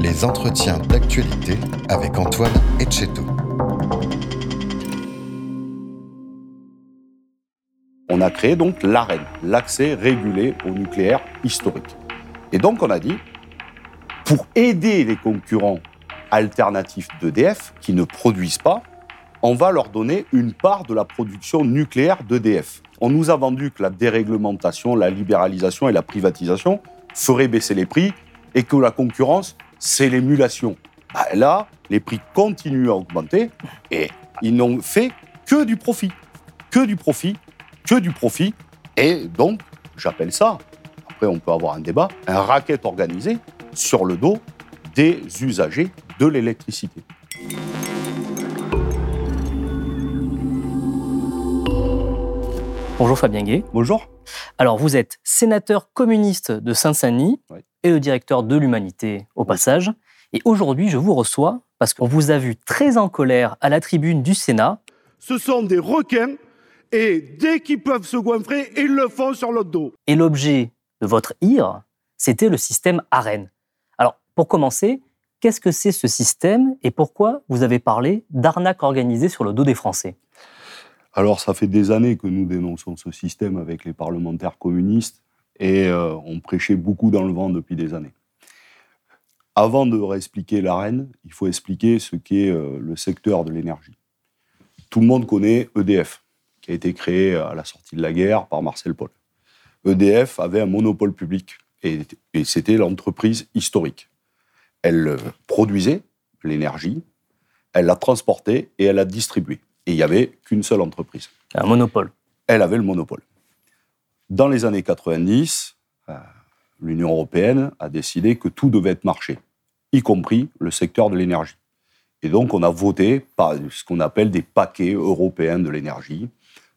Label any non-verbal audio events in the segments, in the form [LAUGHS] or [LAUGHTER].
Les entretiens d'actualité avec Antoine Etcheto. On a créé donc l'AREN, l'accès régulé au nucléaire historique. Et donc on a dit, pour aider les concurrents alternatifs d'EDF qui ne produisent pas, on va leur donner une part de la production nucléaire d'EDF. On nous a vendu que la déréglementation, la libéralisation et la privatisation feraient baisser les prix et que la concurrence c'est l'émulation. Bah, là, les prix continuent à augmenter et ils n'ont fait que du profit. Que du profit, que du profit. Et donc, j'appelle ça, après on peut avoir un débat, un racket organisé sur le dos des usagers de l'électricité. Bonjour Fabien Gay. Bonjour. Alors vous êtes sénateur communiste de Saint-Denis et le directeur de l'Humanité au passage. Et aujourd'hui, je vous reçois parce qu'on vous a vu très en colère à la tribune du Sénat. Ce sont des requins et dès qu'ils peuvent se goinfrer, ils le font sur le dos. Et l'objet de votre ire, c'était le système AREN. Alors, pour commencer, qu'est-ce que c'est ce système et pourquoi vous avez parlé d'arnaque organisée sur le dos des Français? Alors, ça fait des années que nous dénonçons ce système avec les parlementaires communistes et euh, on prêchait beaucoup dans le vent depuis des années. Avant de réexpliquer l'arène, il faut expliquer ce qu'est euh, le secteur de l'énergie. Tout le monde connaît EDF, qui a été créé à la sortie de la guerre par Marcel Paul. EDF avait un monopole public et, et c'était l'entreprise historique. Elle euh, produisait l'énergie, elle la transportait et elle la distribuait. Et il n'y avait qu'une seule entreprise. Un monopole. Elle avait le monopole. Dans les années 90, euh, l'Union européenne a décidé que tout devait être marché, y compris le secteur de l'énergie. Et donc, on a voté par ce qu'on appelle des paquets européens de l'énergie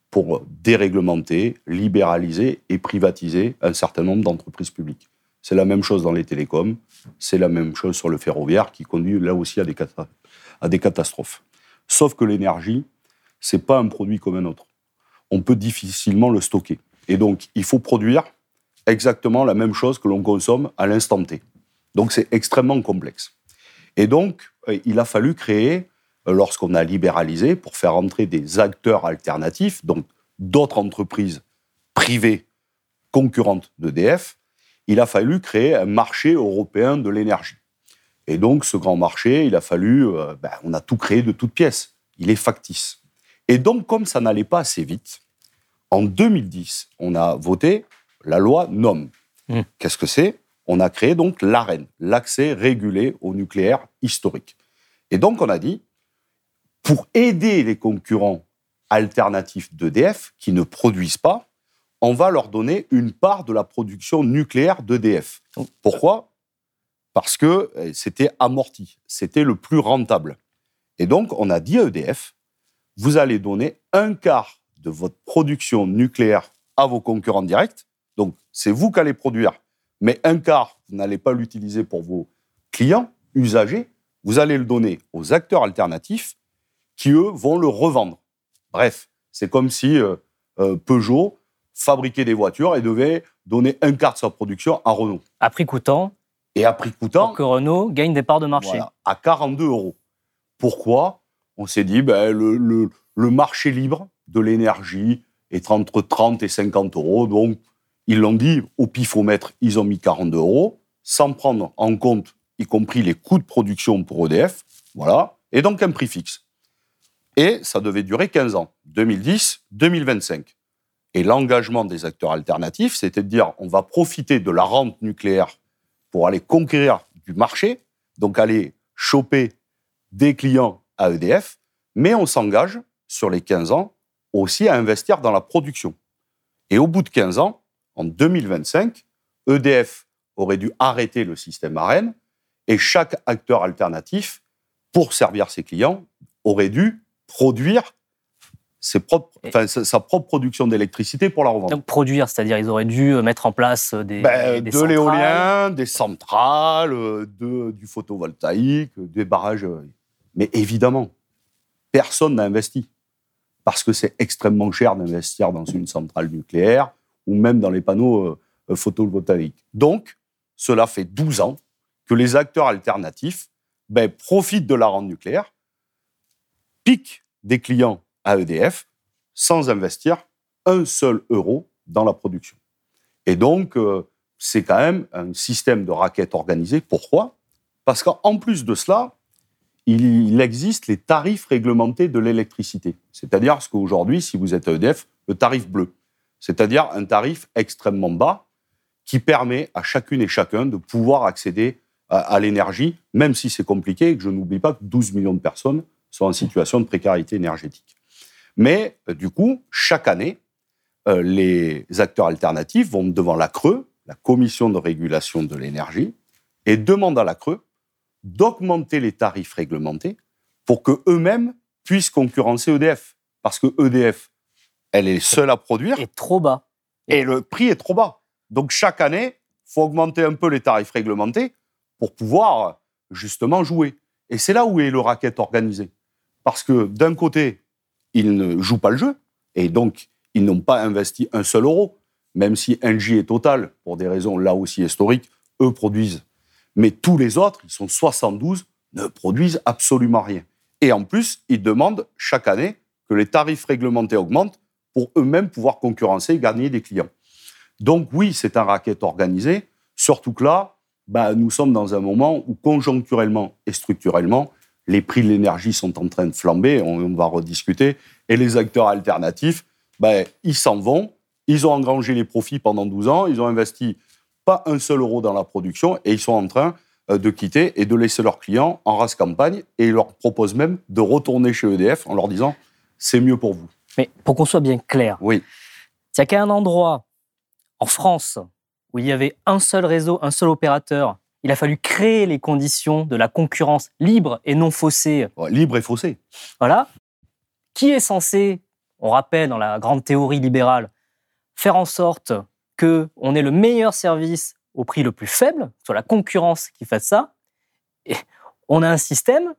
pour déréglementer, libéraliser et privatiser un certain nombre d'entreprises publiques. C'est la même chose dans les télécoms, c'est la même chose sur le ferroviaire qui conduit là aussi à des, à des catastrophes. Sauf que l'énergie, c'est pas un produit comme un autre. On peut difficilement le stocker. Et donc, il faut produire exactement la même chose que l'on consomme à l'instant T. Donc, c'est extrêmement complexe. Et donc, euh, il a fallu créer, euh, lorsqu'on a libéralisé, pour faire entrer des acteurs alternatifs, donc d'autres entreprises privées concurrentes d'EDF, il a fallu créer un marché européen de l'énergie. Et donc, ce grand marché, il a fallu, euh, ben, on a tout créé de toutes pièces. Il est factice. Et donc, comme ça n'allait pas assez vite, en 2010, on a voté la loi NOM. Mmh. Qu'est-ce que c'est? On a créé donc l'AREN, l'accès régulé au nucléaire historique. Et donc, on a dit, pour aider les concurrents alternatifs d'EDF qui ne produisent pas, on va leur donner une part de la production nucléaire d'EDF. Pourquoi? Parce que eh, c'était amorti, c'était le plus rentable. Et donc, on a dit à EDF, vous allez donner un quart de votre production nucléaire à vos concurrents directs. Donc, c'est vous qui allez produire, mais un quart, vous n'allez pas l'utiliser pour vos clients, usagers. Vous allez le donner aux acteurs alternatifs qui, eux, vont le revendre. Bref, c'est comme si euh, euh, Peugeot fabriquait des voitures et devait donner un quart de sa production à Renault. À prix coûtant. Et à prix coûtant. Pour que Renault gagne des parts de marché. à 42 euros. Pourquoi? On s'est dit, ben, le, marché libre de l'énergie est entre 30 et 50 euros. Donc, ils l'ont dit, au pifomètre, ils ont mis 42 euros, sans prendre en compte, y compris les coûts de production pour EDF. Voilà. Et donc, un prix fixe. Et ça devait durer 15 ans, 2010-2025. Et l'engagement des acteurs alternatifs, c'était de dire on va profiter de la rente nucléaire pour aller conquérir du marché, donc aller choper des clients à EDF, mais on s'engage sur les 15 ans aussi à investir dans la production. Et au bout de 15 ans, en 2025, EDF aurait dû arrêter le système AREN et chaque acteur alternatif pour servir ses clients, aurait dû produire ses propres, enfin, sa, propre production d'électricité pour la revendre. Donc produire, c'est-à-dire ils auraient dû euh, mettre en place euh, des, Ben, des de l'éolien, des centrales, euh, de, du photovoltaïque, des barrages. Mais évidemment, personne n'a investi. Parce que c'est extrêmement cher d'investir dans une centrale nucléaire ou même dans les panneaux euh, photovoltaïques. Donc, cela fait 12 ans que les acteurs alternatifs ben, profitent de la rente nucléaire, piquent des clients à EDF sans investir un seul euro dans la production. Et donc, euh, c'est quand même un système de raquette organisé. Pourquoi? Parce qu'en plus de cela, il, existe les tarifs réglementés de l'électricité. C'est-à-dire ce qu'aujourd'hui, si vous êtes à EDF, le tarif bleu. C'est-à-dire un tarif extrêmement bas qui permet à chacune et chacun de pouvoir accéder à, l'énergie, même si c'est compliqué et que je n'oublie pas que 12 millions de personnes sont en situation de précarité énergétique. Mais euh, du coup, chaque année, euh, les acteurs alternatifs vont devant la Creux, la Commission de régulation de l'énergie, et demandent à la Creux d'augmenter les tarifs réglementés pour que eux-mêmes puissent concurrencer EDF. Parce que EDF, elle est seule à produire est trop bas. et le prix est trop bas. Donc chaque année, il faut augmenter un peu les tarifs réglementés pour pouvoir justement jouer. Et c'est là où est le racket organisé. Parce que d'un côté, ils ne jouent pas le jeu, et donc ils n'ont pas investi un seul euro, même si Engie et Total, pour des raisons là aussi historiques, eux produisent. Mais tous les autres, ils sont 72, ne produisent absolument rien. Et en plus, ils demandent chaque année que les tarifs réglementés augmentent pour eux-mêmes pouvoir concurrencer et gagner des clients. Donc oui, c'est un racket organisé, surtout que là, bah, nous sommes dans un moment où conjoncturellement et structurellement, les prix de l'énergie sont en train de flamber, on, va rediscuter, et les acteurs alternatifs, bah, ils s'en vont, ils ont engrangé les profits pendant 12 ans, ils ont investi pas un seul euro dans la production, et ils sont en train euh, de quitter et de laisser leurs clients en race campagne, et ils leur proposent même de retourner chez EDF en leur disant c'est mieux pour vous. Mais pour qu'on soit bien clair, Oui, s'il n'y a qu'un endroit en France où il y avait un seul réseau, un seul opérateur, il a fallu créer les conditions de la concurrence libre et non faussée. Ouais, libre et faussé. Voilà. Qui est censé, on rappelle dans la grande théorie libérale, faire en sorte on ait le meilleur service au prix le plus faible, soit la concurrence qui fasse ça. Et on a un système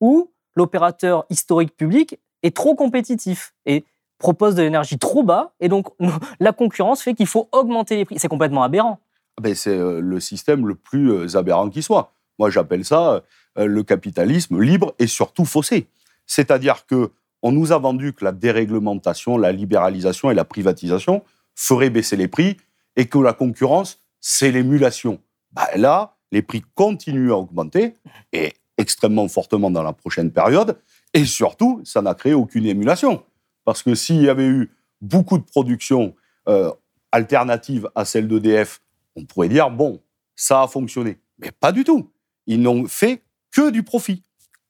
où l'opérateur historique public est trop compétitif et propose de l'énergie trop bas, et donc [LAUGHS] la concurrence fait qu'il faut augmenter les prix. C'est complètement aberrant. Ah ben, c'est euh, le système le plus euh, aberrant qui soit. Moi, j'appelle ça euh, le capitalisme libre et surtout faussé. C'est-à-dire que on nous a vendu que la déréglementation, la libéralisation et la privatisation feraient baisser les prix et que la concurrence, c'est l'émulation. Bah, là, les prix continuent à augmenter et extrêmement fortement dans la prochaine période. Et surtout, ça n'a créé aucune émulation. Parce que s'il y avait eu beaucoup de production euh, alternative à celle d'EDF, on pourrait dire, bon, ça a fonctionné. Mais pas du tout. Ils n'ont fait que du profit.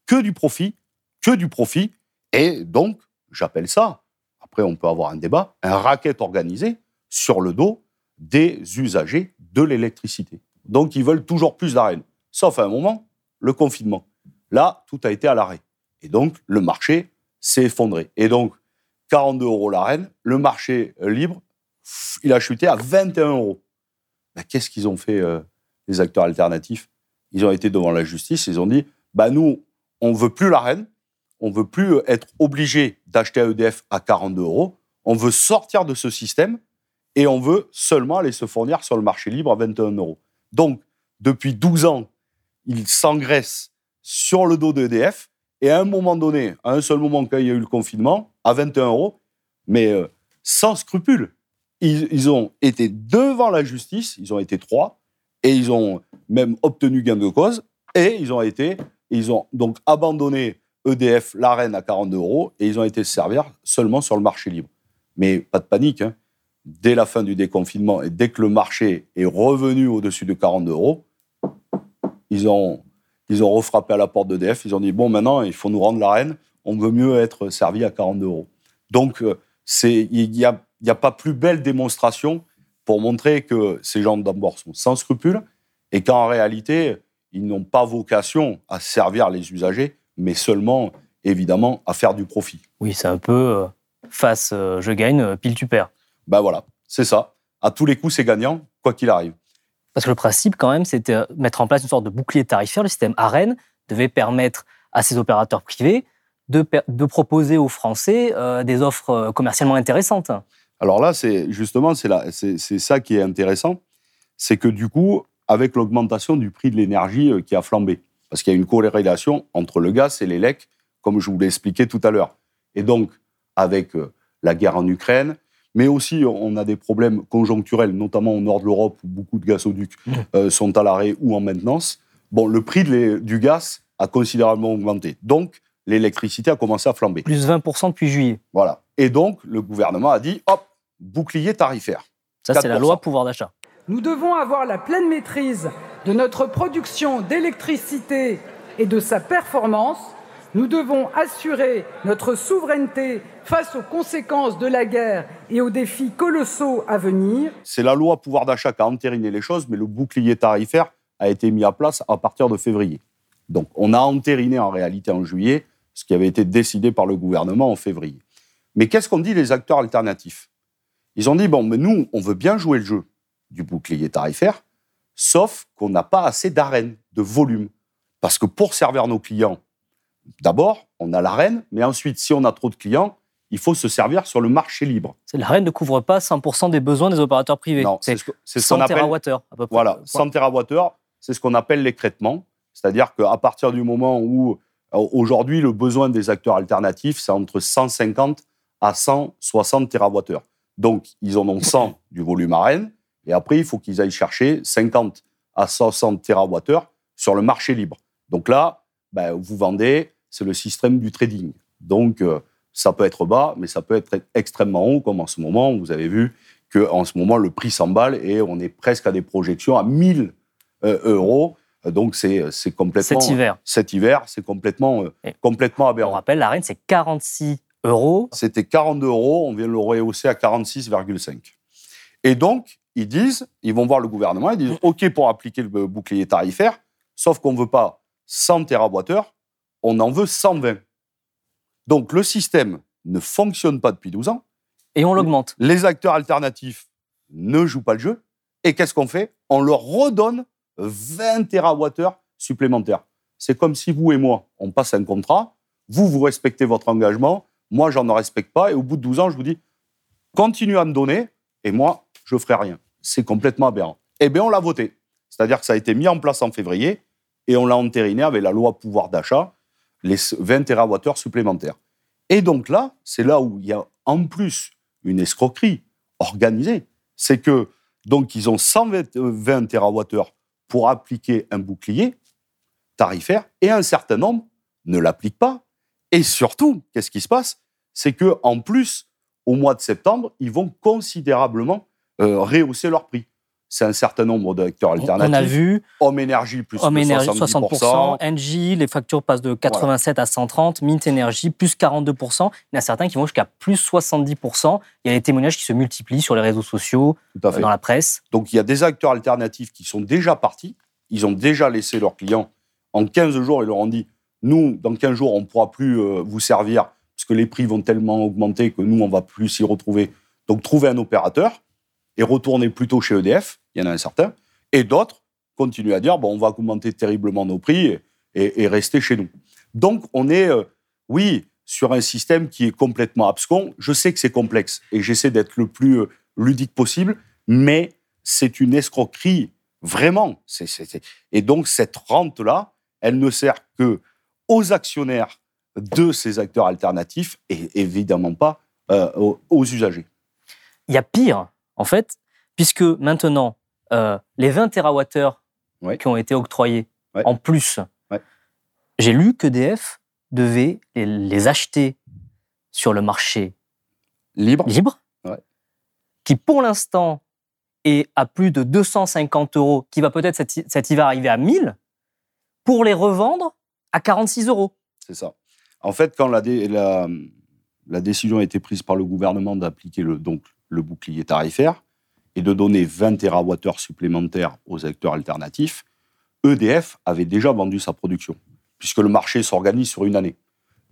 Que du profit, que du profit. Et donc, j'appelle ça, après on peut avoir un débat, un racket organisé sur le dos des usagers de l'électricité. Donc, ils veulent toujours plus d'arène. Sauf à un moment, le confinement. Là, tout a été à l'arrêt. Et donc, le marché s'est effondré. Et donc, 42 euros l'arène, le marché euh, libre, il a chuté à 21 euros. Ben, Qu'est-ce qu'ils ont fait, euh, les acteurs alternatifs? Ils ont été devant la justice, ils ont dit bah, nous, on ne veut plus l'arène, on ne veut plus euh, être obligé d'acheter à EDF à 42 euros, on veut sortir de ce système et on veut seulement aller se fournir sur le marché libre à 21 euros. Donc, depuis 12 ans, ils s'engraissent sur le dos d'EDF et à un moment donné, à un seul moment, quand il y a eu le confinement, à 21 euros, mais euh, sans scrupule. Ils, ils ont été devant la justice, ils ont été trois, et ils ont même obtenu gain de cause, et ils ont été, ils ont donc abandonné EDF, l'arène à 42 euros, et ils ont été se servir seulement sur le marché libre. Mais pas de panique, hein. dès la fin du déconfinement, et dès que le marché est revenu au-dessus de 42 euros, ils ont, ils ont refrappé à la porte d'EDF, ils ont dit, bon, maintenant, il faut nous rendre l'arène, on veut mieux être servi à 42 euros. Donc, euh, il n'y a, y a pas plus belle démonstration pour montrer que ces gens d'abord sont sans scrupules et qu'en réalité, ils n'ont pas vocation à servir les usagers, mais seulement, évidemment, à faire du profit. Oui, c'est un peu euh, face euh, je gagne, euh, pile tu perds. Ben voilà, c'est ça. À tous les coups, c'est gagnant, quoi qu'il arrive. Parce que le principe, quand même, c'était mettre en place une sorte de bouclier tarifaire. Le système AREN devait permettre à ces opérateurs privés de, proposer aux Français euh, des offres commercialement intéressantes. Alors là, c'est justement, c'est ça qui est intéressant, c'est que du coup, avec l'augmentation du prix de l'énergie qui a flambé, parce qu'il y a une corrélation entre le gaz et l'élec, comme je vous l'ai expliqué tout à l'heure. Et donc, avec euh, la guerre en Ukraine, mais aussi on a des problèmes conjoncturels, notamment au nord de l'Europe où beaucoup de gazoducs Mmh. euh, sont à l'arrêt ou en maintenance. Bon, le prix de du gaz a considérablement augmenté. Donc, l'électricité a commencé à flamber. Plus 20% depuis juillet. Voilà. Et donc, le gouvernement a dit, hop, bouclier tarifaire. Ça, c'est la 4%. loi pouvoir d'achat. Nous devons avoir la pleine maîtrise de notre production d'électricité et de sa performance. Nous devons assurer notre souveraineté face aux conséquences de la guerre et aux défis colossaux à venir. C'est la loi pouvoir d'achat qui a entériné les choses, mais le bouclier tarifaire a été mis à place à partir de février. Donc, on a entériné en réalité en juillet ce qui avait été décidé par le gouvernement en février. Mais qu'est-ce qu'ont dit les acteurs alternatifs? Ils ont dit, bon, mais nous, on veut bien jouer le jeu du bouclier tarifaire, sauf qu'on n'a pas assez d'arène, de volume. Parce que pour servir nos clients, d'abord, on a l'arène, mais ensuite, si on a trop de clients, il faut se servir sur le marché libre. C'est- La reine ne couvre pas 100% des besoins des opérateurs privés. Non, c'est ce ce 100 qu'on appelle TWh à peu près. Voilà, 100 TWh, c'est ce qu'on appelle l'écrètement. C'est-à-dire qu'à partir du moment où, euh, aujourd'hui, le besoin des acteurs alternatifs, c'est entre 150 à 160 TWh. Donc, ils en ont 100 du volume Rennes, et après, il faut qu'ils aillent chercher 50 à 60 TWh sur le marché libre. Donc là, ben, vous vendez, c'est le système du trading. Donc, euh, ça peut être bas, mais ça peut être extrêmement haut, comme en ce moment, vous avez vu qu'en ce moment, le prix s'emballe et on est presque à des projections à 1000 euh, euros. Donc, c'est c'est complètement. Cet hiver. Cet hiver, c'est complètement, euh, complètement On aberrant. rappelle, la reine, c'est 46 euros. C'était 42 euros, on vient de le rehausser à 46,5. Et donc, ils disent, ils vont voir le gouvernement, ils disent OK pour appliquer le bouclier tarifaire, sauf qu'on ne veut pas 100 TWh, on en veut 120. Donc, le système ne fonctionne pas depuis 12 ans. Et on l'augmente. Les acteurs alternatifs ne jouent pas le jeu. Et qu'est-ce qu'on fait? On leur redonne 20 TWh supplémentaires. C'est comme si vous et moi, on passe un contrat, vous, vous respectez votre engagement, moi, j'en respecte pas, et au bout de 12 ans, je vous dis, continuez à me donner, et moi, je ferai rien. C'est complètement aberrant. Eh bien, on l'a voté. C'est-à-dire que ça a été mis en place en février, et on l'a entériné avec la loi pouvoir d'achat, les 20 TWh supplémentaires. Et donc là, c'est là où il y a en plus une escroquerie organisée. C'est que, donc, ils ont 120 20 TWh pour appliquer un bouclier tarifaire et un certain nombre ne l'appliquent pas. Et surtout, qu'est-ce qui se passe? C'est que en plus, au mois de septembre, ils vont considérablement euh, rehausser leur prix. C'est un certain nombre d'acteurs alternatifs. On a vu Homme Énergie plus Homme de Énergie 70%. 60%, Engie, les factures passent de 87 à 130, Mint Energy plus 42%. Il y en a certains qui vont jusqu'à plus 70%. Il y a les témoignages qui se multiplient sur les réseaux sociaux, fait. dans la presse. Donc il y a des acteurs alternatifs qui sont déjà partis, ils ont déjà laissé leurs clients. En 15 jours, ils leur ont dit, nous, dans 15 jours, on ne pourra plus euh, vous servir parce que les prix vont tellement augmenter que nous, on va plus s'y retrouver. Donc trouvez un opérateur et retournez plutôt chez EDF, il y en a un certain, et d'autres continuent à dire, bon, on va augmenter terriblement nos prix et, rester chez nous. Donc on est, euh, oui, sur un système qui est complètement abscon. Je sais que c'est complexe et j'essaie d'être le plus euh, ludique possible, mais c'est une escroquerie, vraiment. Et donc, cette rente-là, elle ne sert que aux actionnaires de ces acteurs alternatifs et évidemment pas euh, aux usagers. Il y a pire, en fait, puisque maintenant, euh, les 20 TWh Ouais. qui ont été octroyés Ouais. en plus, Ouais. j'ai lu qu'EDF devait les, acheter sur le marché Libre qui pour l'instant est à plus de 250 euros, qui va peut-être cet, hi- cet hiver arriver à 1000, pour les revendre à 46 euros. C'est ça. En fait, quand la, dé- la, la décision a été prise par le gouvernement d'appliquer le, donc, le bouclier tarifaire et de donner 20 TWh supplémentaires aux acteurs alternatifs, EDF avait déjà vendu sa production, puisque le marché s'organise sur une année.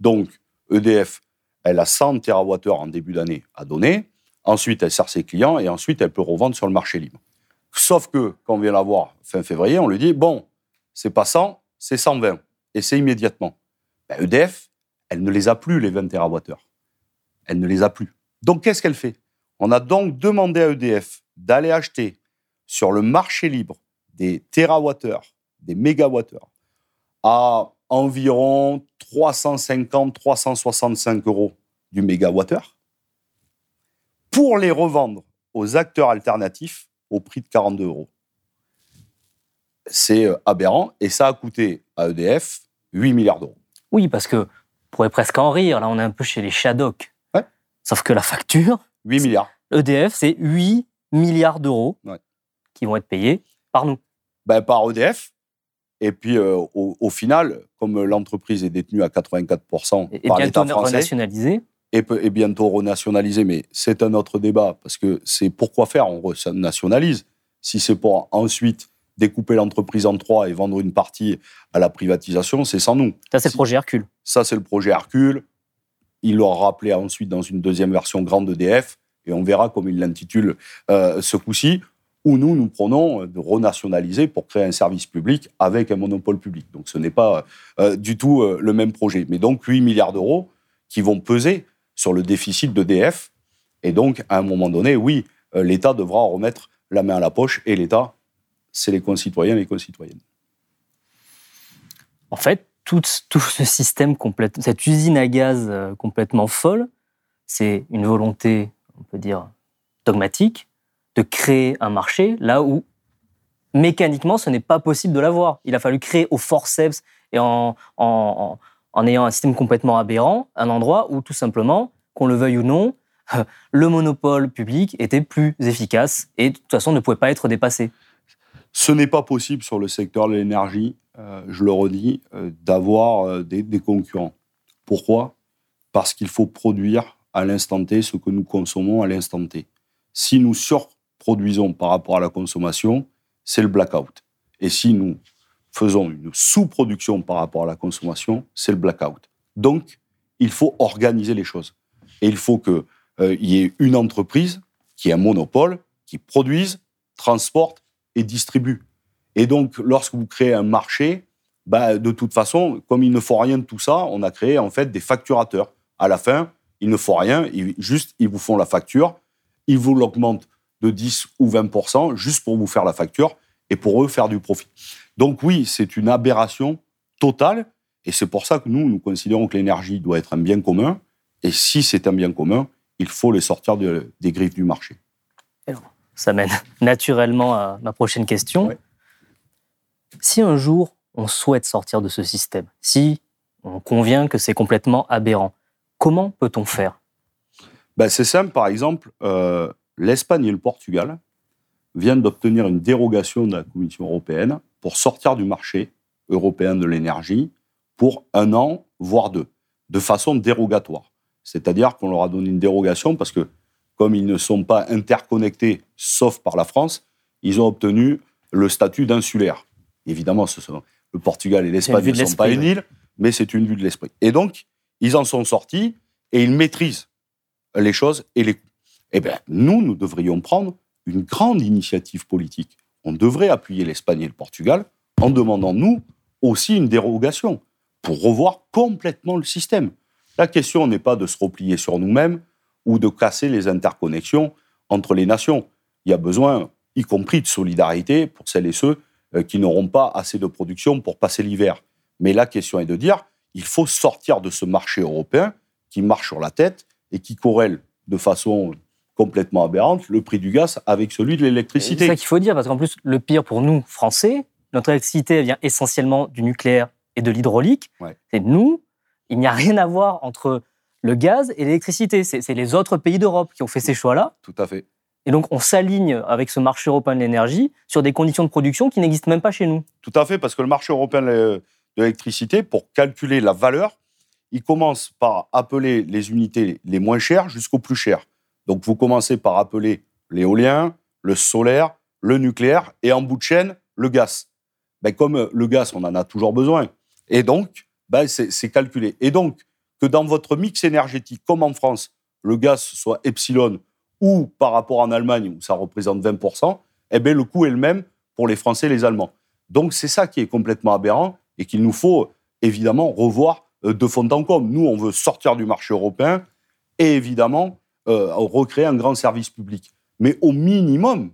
Donc, EDF, elle a 100 TWh en début d'année à donner. Ensuite, elle sert ses clients et ensuite, elle peut revendre sur le marché libre. Sauf que, quand on vient la voir fin février, on lui dit bon, c'est pas 100, c'est 120. Et c'est immédiatement. Ben, EDF, elle ne les a plus, les 20 TWh. Elle ne les a plus. Donc, qu'est-ce qu'elle fait? On a donc demandé à EDF d'aller acheter sur le marché libre des térawattheures, des mégawattheures, à environ 350-365 euros du mégawattheure, pour les revendre aux acteurs alternatifs au prix de 42 euros. C'est euh, aberrant et ça a coûté à EDF 8 milliards d'euros. Oui, parce que, on pourrait presque en rire, là on est un peu chez les Shadok. Ouais. Sauf que la facture, 8 milliards. EDF, c'est 8 milliards d'euros Ouais. qui vont être payés par nous. Ben, par EDF. Et puis, euh, au, au final, comme l'entreprise est détenue à 84% Et, et par l'État français, renationalisés. et, et bientôt renationalisée, mais c'est un autre débat, parce que c'est pourquoi faire? On renationalise. Si c'est pour ensuite découper l'entreprise en trois et vendre une partie à la privatisation, c'est sans nous. Ça, c'est le projet Hercule. Ça, c'est le projet Hercule. Il l'aura rappelé ensuite dans une deuxième version grande EDF, et on verra comme il l'intitule euh, ce coup-ci, où nous, nous prenons de renationaliser pour créer un service public avec un monopole public. Donc ce n'est pas euh, du tout euh, le même projet. Mais donc 8 milliards d'euros qui vont peser sur le déficit d'EDF. Et donc, à un moment donné, oui, euh, l'État devra remettre la main à la poche, et l'État, c'est les concitoyens et les concitoyennes. En fait, tout, ce système, cette usine à gaz euh, complètement folle, c'est une volonté, on peut dire, dogmatique, de créer un marché là où mécaniquement ce n'est pas possible de l'avoir. Il a fallu créer au forceps et en, ayant un système complètement aberrant, un endroit où tout simplement, qu'on le veuille ou non, [LAUGHS] le monopole public était plus efficace et de toute façon ne pouvait pas être dépassé. Ce n'est pas possible sur le secteur de l'énergie, je le redis, euh, d'avoir euh, des, concurrents. Pourquoi? Parce qu'il faut produire à l'instant T ce que nous consommons à l'instant T. Si nous surproduisons par rapport à la consommation, c'est le blackout. Et si nous faisons une sous-production par rapport à la consommation, c'est le blackout. Donc, il faut organiser les choses. Et il faut qu'il y ait une entreprise qui ait un monopole, qui produise, transporte et distribue. Et donc, lorsque vous créez un marché, bah, de toute façon, comme il ne faut rien de tout ça, on a créé en fait des facturateurs. À la fin, il ne faut rien, ils- juste ils vous font la facture, ils vous l'augmentent de 10 ou 20% juste pour vous faire la facture et pour eux faire du profit. Donc oui, c'est une aberration totale et c'est pour ça que nous, nous considérons que l'énergie doit être un bien commun et si c'est un bien commun, il faut les sortir de- des griffes du marché. Ça mène [LAUGHS] naturellement à ma prochaine question. Ouais. Si un jour on souhaite sortir de ce système, si on convient que c'est complètement aberrant, comment peut-on faire? Ben, c'est simple, par exemple, euh, l'Espagne et le Portugal viennent d'obtenir une dérogation de la Commission européenne pour sortir du marché européen de l'énergie pour un an, voire deux, de façon dérogatoire. C'est-à-dire qu'on leur a donné une dérogation parce que, comme ils ne sont pas interconnectés, sauf par la France, ils ont obtenu le statut d'insulaire. Évidemment, ce sont, le Portugal et l'Espagne ne sont pas une île, mais c'est une vue de l'esprit. Et donc, ils en sont sortis et ils maîtrisent les choses et les coûts. Eh bien, nous, nous devrions prendre une grande initiative politique. On devrait appuyer l'Espagne et le Portugal en demandant, nous, aussi une dérogation pour revoir complètement le système. La question n'est pas de se replier sur nous-mêmes ou de casser les interconnexions entre les nations. Il y a besoin, y compris de solidarité pour celles et ceux qui n'auront pas assez de production pour passer l'hiver. Mais la question est de dire, il faut sortir de ce marché européen qui marche sur la tête et qui corrèle de façon complètement aberrante le prix du gaz avec celui de C'est l'électricité. ça qu'il faut dire, parce qu'en plus, le pire pour nous, Français, notre électricité vient essentiellement du nucléaire et de l'hydraulique. Ouais. Et nous, il n'y a rien à voir entre le gaz et l'électricité. C'est c'est les autres pays d'Europe qui ont fait ces choix-là. Tout à fait. Et donc, on s'aligne avec ce marché européen de l'énergie sur des conditions de production qui n'existent même pas chez nous. Tout à fait, parce que le marché européen de l'électricité, pour calculer la valeur, il commence par appeler les unités les moins chères jusqu'aux plus chères. Donc vous commencez par appeler l'éolien, le solaire, le nucléaire et en bout de chaîne, le gaz. ben, comme le gaz, on en a toujours besoin. Et donc, ben, c'est calculé. Et donc, que dans votre mix énergétique, comme en France, le gaz soit epsilon ou par rapport en Allemagne, où ça représente 20%, eh bien, le coût est le même pour les Français et les Allemands. Donc, c'est ça qui est complètement aberrant et qu'il nous faut évidemment revoir euh, de fond en comble. Nous, on veut sortir du marché européen et évidemment euh, recréer un grand service public. Mais au minimum,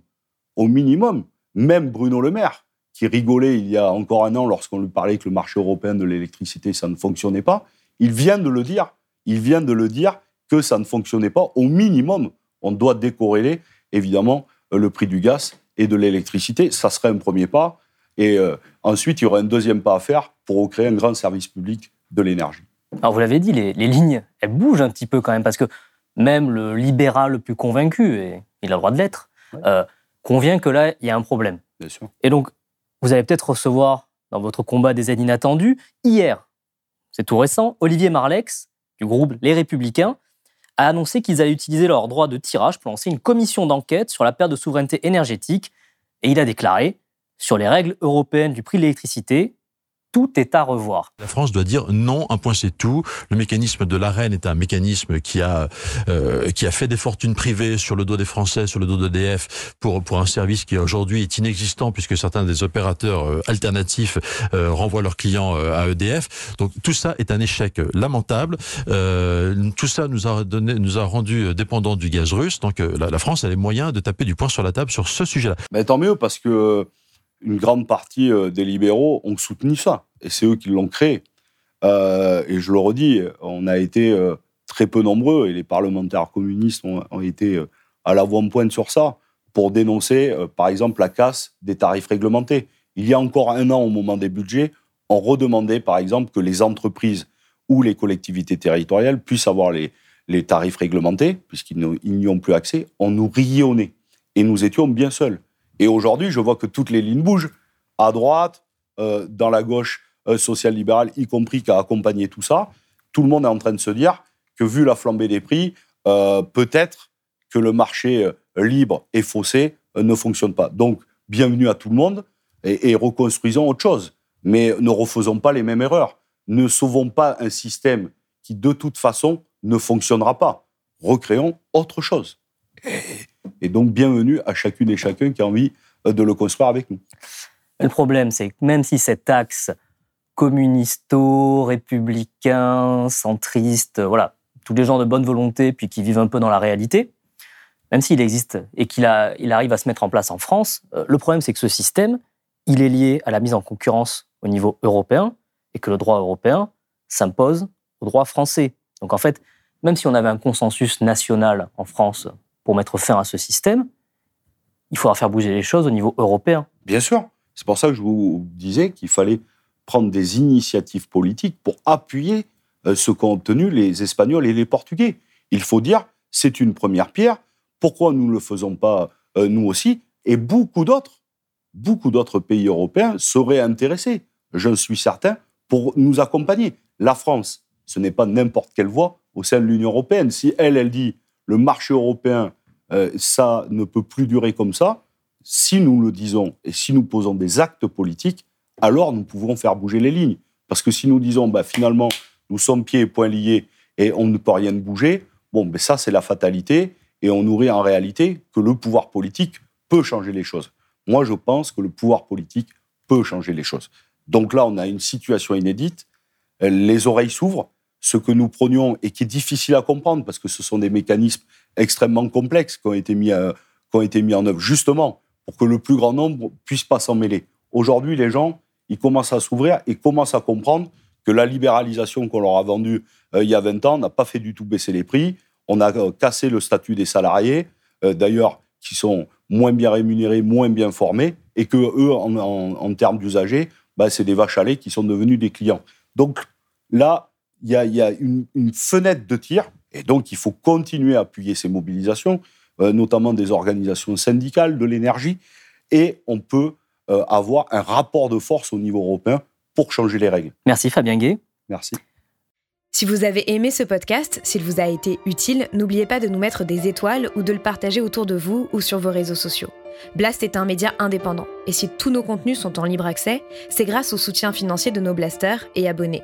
au minimum, même Bruno Le Maire, qui rigolait il y a encore un an lorsqu'on lui parlait que le marché européen de l'électricité, ça ne fonctionnait pas, il vient de le dire. Il vient de le dire que ça ne fonctionnait pas. Au minimum, on doit décorréler, évidemment, le prix du gaz et de l'électricité. Ça serait un premier pas. Et euh, ensuite, il y aurait un deuxième pas à faire pour créer un grand service public de l'énergie. Alors, vous l'avez dit, les, lignes, elles bougent un petit peu quand même, parce que même le libéral le plus convaincu, et il a le droit de l'être, euh, convient que là, il y a un problème. Bien sûr. Et donc, vous allez peut-être recevoir dans votre combat des aides inattendues. Hier, c'est tout récent, Olivier Marlex, du groupe Les Républicains, a annoncé qu'ils allaient utiliser leur droit de tirage pour lancer une commission d'enquête sur la perte de souveraineté énergétique. Et il a déclaré, sur les règles européennes du prix de l'électricité, tout est à revoir. La France doit dire non, un point c'est tout. Le mécanisme de l'AREN est un mécanisme qui a euh, qui a fait des fortunes privées sur le dos des Français, sur le dos d'EDF pour pour un service qui aujourd'hui est inexistant puisque certains des opérateurs euh, alternatifs euh, renvoient leurs clients à EDF. Donc tout ça est un échec lamentable. tout ça nous a donné nous a rendu dépendants du gaz russe. Donc la, la, France a les moyens de taper du poing sur la table sur ce sujet-là. Mais tant mieux parce que une grande partie euh, des libéraux ont soutenu ça. Et c'est eux qui l'ont créé. Euh, et je le redis, on a été euh, très peu nombreux, et les parlementaires communistes ont, été à l'avant-pointe sur ça, pour dénoncer, par exemple, la casse des tarifs réglementés. Il y a encore un an, au moment des budgets, on redemandait, par exemple, que les entreprises ou les collectivités territoriales puissent avoir les, les tarifs réglementés, puisqu'ils n'y ont plus accès. On nous riait au nez. Et nous étions bien seuls. Et aujourd'hui, je vois que toutes les lignes bougent. À droite, euh, dans la gauche euh, social-libérale, y compris qui a accompagné tout ça, tout le monde est en train de se dire que vu la flambée des prix, euh, peut-être que le marché libre et faussé ne fonctionne pas. Donc, bienvenue à tout le monde et, reconstruisons autre chose. Mais ne refaisons pas les mêmes erreurs. Ne sauvons pas un système qui, de toute façon, ne fonctionnera pas. Recréons autre chose. Et donc, bienvenue à chacune et chacun qui a envie euh, de le construire avec nous. Le problème, c'est que même si cet axe communisto, républicain, centriste, voilà, tous les gens de bonne volonté, puis qui vivent un peu dans la réalité, même s'il existe et qu'il il arrive à se mettre en place en France, euh, le problème, c'est que ce système, il est lié à la mise en concurrence au niveau européen et que le droit européen s'impose au droit français. Donc en fait, même si on avait un consensus national en France pour mettre fin à ce système, il faudra faire bouger les choses au niveau européen. Bien sûr. C'est pour ça que je vous disais qu'il fallait prendre des initiatives politiques pour appuyer euh, ce qu'ont obtenu les Espagnols et les Portugais. Il faut dire, c'est une première pierre. Pourquoi nous ne le faisons pas euh, nous aussi? Et beaucoup d'autres, beaucoup d'autres pays européens seraient intéressés, je suis certain, pour nous accompagner. La France, ce n'est pas n'importe quelle voie au sein de l'Union européenne. Si elle, elle dit le marché européen euh, ça ne peut plus durer comme ça. Si nous le disons et si nous posons des actes politiques, alors nous pouvons faire bouger les lignes. Parce que si nous disons, bah, finalement, nous sommes pieds et poings liés et on ne peut rien bouger, bon, ben ça, c'est la fatalité. Et on nourrit en réalité que le pouvoir politique peut changer les choses. Moi, je pense que le pouvoir politique peut changer les choses. Donc là, on a une situation inédite. Les oreilles s'ouvrent. Ce que nous prenions et qui est difficile à comprendre parce que ce sont des mécanismes extrêmement complexes qui ont été mis, qui ont été mis en œuvre, justement, pour que le plus grand nombre puisse pas s'en mêler. Aujourd'hui, les gens, ils commencent à s'ouvrir et commencent à comprendre que la libéralisation qu'on leur a vendue euh, il y a 20 ans n'a pas fait du tout baisser les prix. On a euh, cassé le statut des salariés, euh, d'ailleurs, qui sont moins bien rémunérés, moins bien formés, et que eux, en, termes d'usagers, bah, c'est des vaches à lait qui sont devenus des clients. Donc là, il y a, une, une, fenêtre de tir et donc, il faut continuer à appuyer ces mobilisations, euh, notamment des organisations syndicales de l'énergie, et on peut euh, avoir un rapport de force au niveau européen pour changer les règles. Merci Fabien Gay. Merci. Si vous avez aimé ce podcast, s'il vous a été utile, n'oubliez pas de nous mettre des étoiles ou de le partager autour de vous ou sur vos réseaux sociaux. Blast est un média indépendant, et si tous nos contenus sont en libre accès, c'est grâce au soutien financier de nos blasters et abonnés.